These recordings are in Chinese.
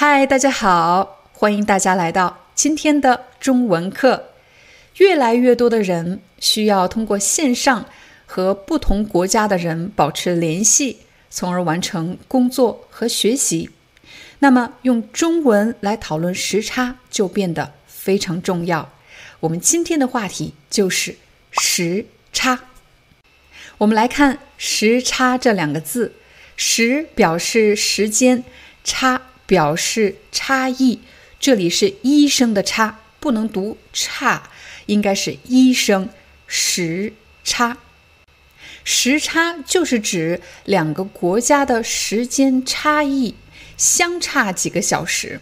嗨，大家好，欢迎大家来到今天的中文课。越来越多的人需要通过线上和不同国家的人保持联系，从而完成工作和学习。那么，用中文来讨论时差就变得非常重要。我们今天的话题就是时差。我们来看“时差”这两个字，“时”表示时间，“差”。表示差异，这里是医生的差，不能读差，应该是医生时差。时差就是指两个国家的时间差异相差几个小时。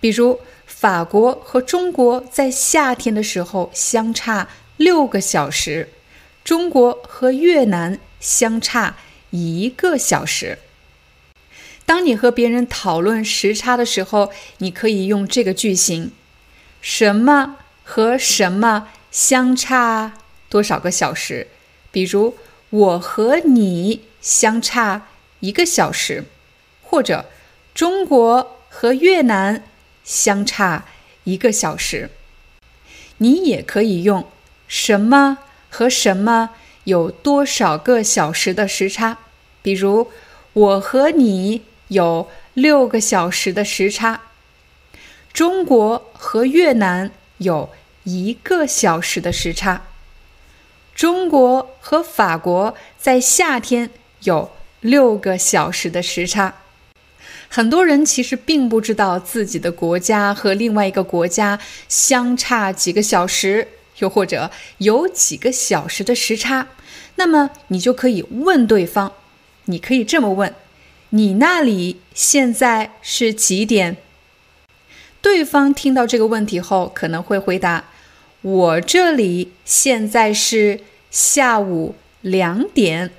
比如法国和中国在夏天的时候相差六个小时，中国和越南相差一个小时。当你和别人讨论时差的时候，你可以用这个句型：什么和什么相差多少个小时？比如，我和你相差一个小时，或者中国和越南相差一个小时。你也可以用什么和什么有多少个小时的时差？比如，我和你。有六个小时的时差，中国和越南有一个小时的时差，中国和法国在夏天有六个小时的时差。很多人其实并不知道自己的国家和另外一个国家相差几个小时，又或者有几个小时的时差。那么你就可以问对方，你可以这么问。你那里现在是几点？对方听到这个问题后，可能会回答：“我这里现在是下午两点。”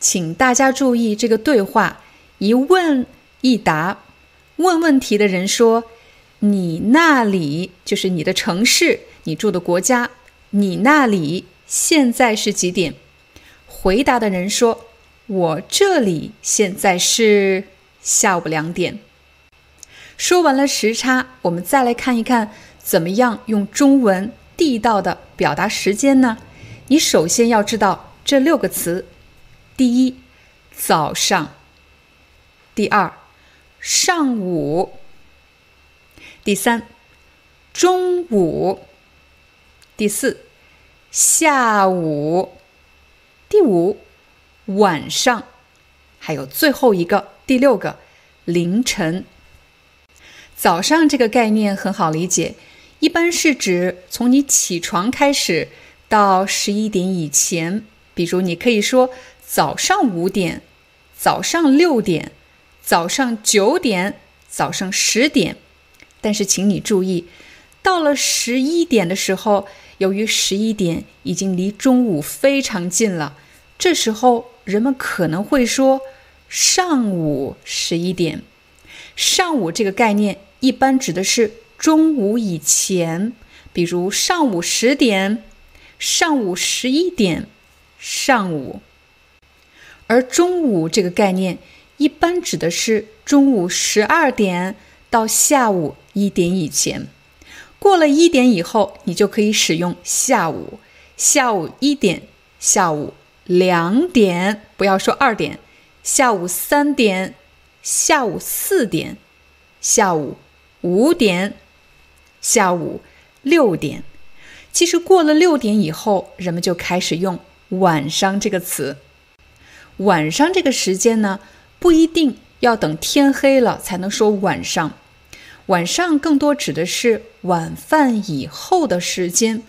请大家注意这个对话，一问一答。问问题的人说：“你那里就是你的城市，你住的国家。你那里现在是几点？”回答的人说。我这里现在是下午两点。说完了时差，我们再来看一看怎么样用中文地道的表达时间呢？你首先要知道这六个词：第一，早上；第二，上午；第三，中午；第四，下午；第五。晚上，还有最后一个第六个凌晨。早上这个概念很好理解，一般是指从你起床开始到十一点以前。比如，你可以说早上五点、早上六点、早上九点、早上十点。但是，请你注意，到了十一点的时候，由于十一点已经离中午非常近了，这时候。人们可能会说上午十一点。上午这个概念一般指的是中午以前，比如上午十点、上午十一点、上午。而中午这个概念一般指的是中午十二点到下午一点以前。过了一点以后，你就可以使用下午。下午一点，下午。两点，不要说二点。下午三点，下午四点，下午五点，下午六点。其实过了六点以后，人们就开始用晚上这个词。晚上这个时间呢，不一定要等天黑了才能说晚上。晚上更多指的是晚饭以后的时间。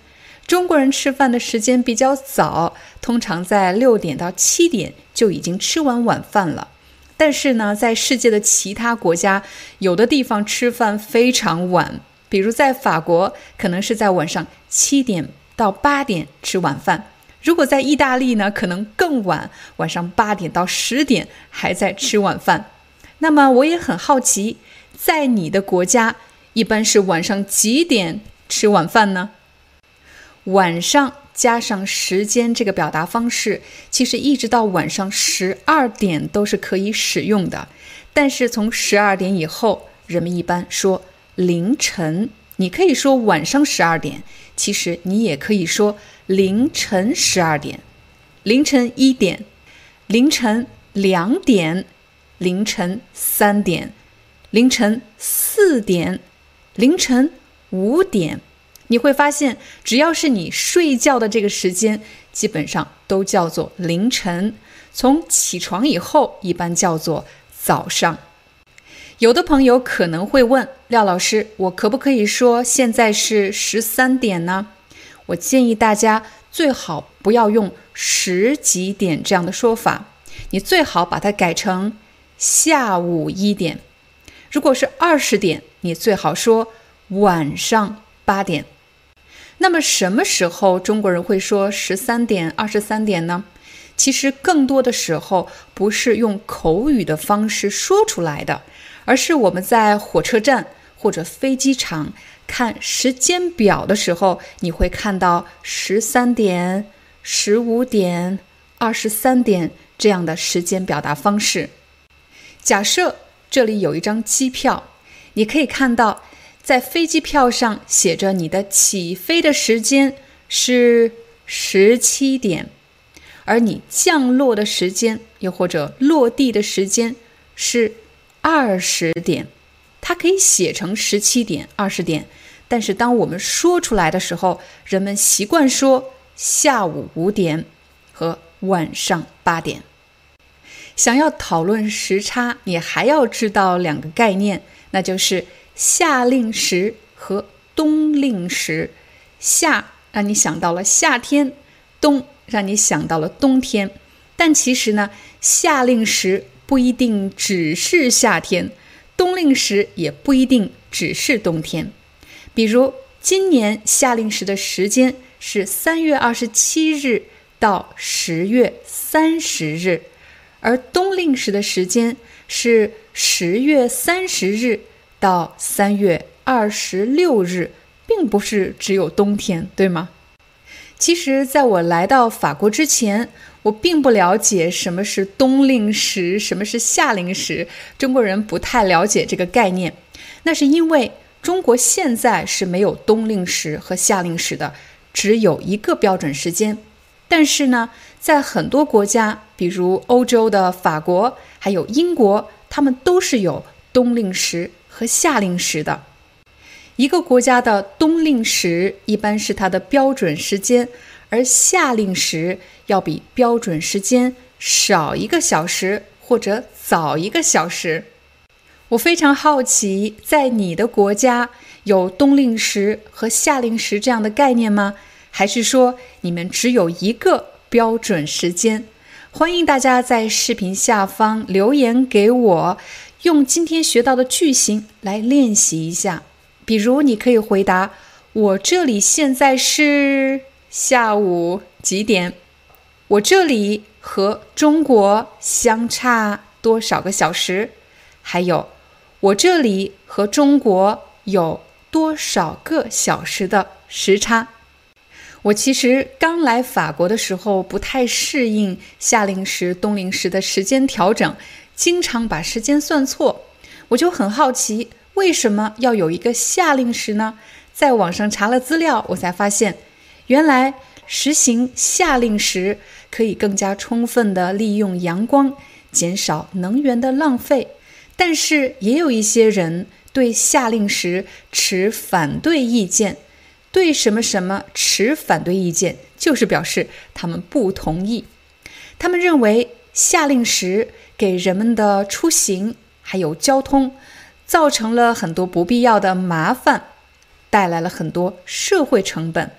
中国人吃饭的时间比较早，通常在六点到七点就已经吃完晚饭了。但是呢，在世界的其他国家，有的地方吃饭非常晚，比如在法国，可能是在晚上七点到八点吃晚饭。如果在意大利呢，可能更晚，晚上八点到十点还在吃晚饭。那么我也很好奇，在你的国家一般是晚上几点吃晚饭呢？晚上加上时间这个表达方式，其实一直到晚上十二点都是可以使用的。但是从十二点以后，人们一般说凌晨。你可以说晚上十二点，其实你也可以说凌晨十二点、凌晨一点、凌晨两点、凌晨三点、凌晨四点、凌晨五点。你会发现，只要是你睡觉的这个时间，基本上都叫做凌晨。从起床以后，一般叫做早上。有的朋友可能会问廖老师：“我可不可以说现在是十三点呢？”我建议大家最好不要用十几点这样的说法，你最好把它改成下午一点。如果是二十点，你最好说晚上八点。那么什么时候中国人会说十三点、二十三点呢？其实更多的时候不是用口语的方式说出来的。而是我们在火车站或者飞机场看时间表的时候，你会看到十三点、十五点、二十三点这样的时间表达方式。假设这里有一张机票，你可以看到在飞机票上写着你的起飞的时间是十七点，而你降落的时间又或者落地的时间是。二十点，它可以写成十七点、二十点，但是当我们说出来的时候，人们习惯说下午五点和晚上八点。想要讨论时差，你还要知道两个概念，那就是夏令时和冬令时。夏让你想到了夏天，冬让你想到了冬天，但其实呢，夏令时。不一定只是夏天，冬令时也不一定只是冬天。比如，今年夏令时的时间是三月二十七日到十月三十日，而冬令时的时间是十月三十日到三月二十六日，并不是只有冬天，对吗？其实，在我来到法国之前。我并不了解什么是冬令时，什么是夏令时。中国人不太了解这个概念，那是因为中国现在是没有冬令时和夏令时的，只有一个标准时间。但是呢，在很多国家，比如欧洲的法国，还有英国，他们都是有冬令时和夏令时的。一个国家的冬令时一般是它的标准时间。而夏令时要比标准时间少一个小时或者早一个小时。我非常好奇，在你的国家有冬令时和夏令时这样的概念吗？还是说你们只有一个标准时间？欢迎大家在视频下方留言给我，用今天学到的句型来练习一下。比如，你可以回答：“我这里现在是。”下午几点？我这里和中国相差多少个小时？还有，我这里和中国有多少个小时的时差？我其实刚来法国的时候不太适应夏令时、冬令时的时间调整，经常把时间算错。我就很好奇，为什么要有一个夏令时呢？在网上查了资料，我才发现。原来实行夏令时可以更加充分地利用阳光，减少能源的浪费。但是也有一些人对夏令时持反对意见，对什么什么持反对意见，就是表示他们不同意。他们认为夏令时给人们的出行还有交通造成了很多不必要的麻烦，带来了很多社会成本。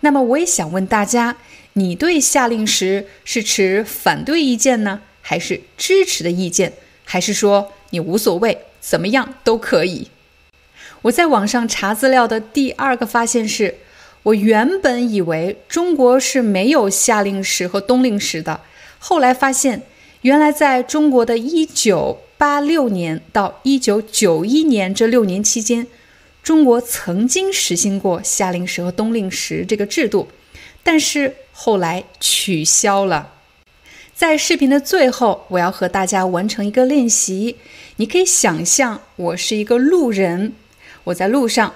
那么，我也想问大家，你对夏令时是持反对意见呢，还是支持的意见？还是说你无所谓，怎么样都可以？我在网上查资料的第二个发现是，我原本以为中国是没有夏令时和冬令时的，后来发现，原来在中国的1986年到1991年这六年期间，中国曾经实行过夏令时和冬令时这个制度，但是后来取消了。在视频的最后，我要和大家完成一个练习，你可以想象我是一个路人。我在路上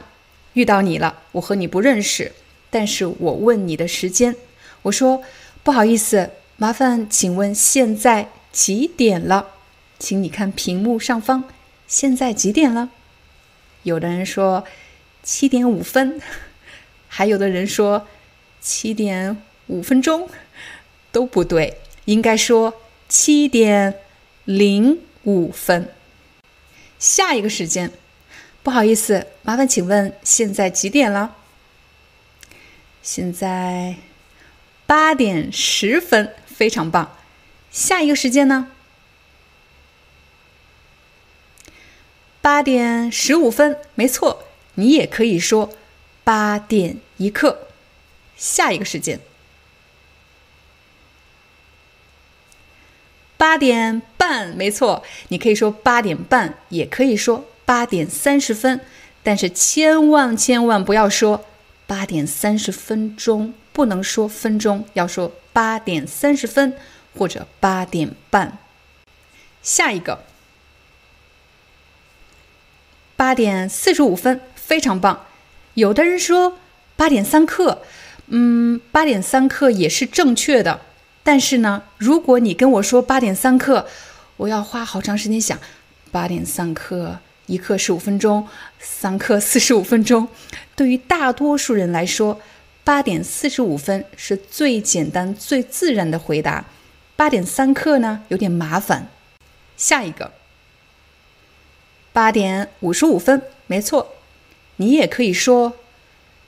遇到你了，我和你不认识，但是我问你的时间，我说不好意思，麻烦请问现在几点了？请你看屏幕上方，现在几点了？有的人说七点五分，还有的人说七点五分钟，都不对，应该说七点零五分。下一个时间。不好意思，麻烦请问现在几点了？现在八点十分，非常棒。下一个时间呢？八点十五分，没错，你也可以说八点一刻。下一个时间，八点半，没错，你可以说八点半，也可以说。八点三十分，但是千万千万不要说八点三十分钟，不能说分钟，要说八点三十分或者八点半。下一个，八点四十五分，非常棒。有的人说八点三刻，嗯，八点三刻也是正确的，但是呢，如果你跟我说八点三刻，我要花好长时间想八点三刻。一刻十五分钟，三刻四十五分钟。对于大多数人来说，八点四十五分是最简单、最自然的回答。八点三刻呢，有点麻烦。下一个，八点五十五分，没错，你也可以说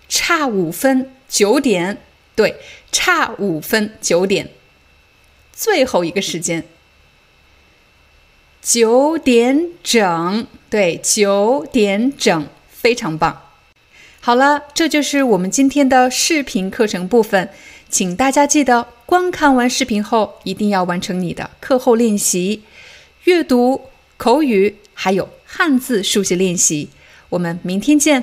差五分，九点。对，差五分，九点。最后一个时间。九点整，对，九点整，非常棒。好了，这就是我们今天的视频课程部分，请大家记得观看完视频后，一定要完成你的课后练习，阅读、口语还有汉字书写练习。我们明天见。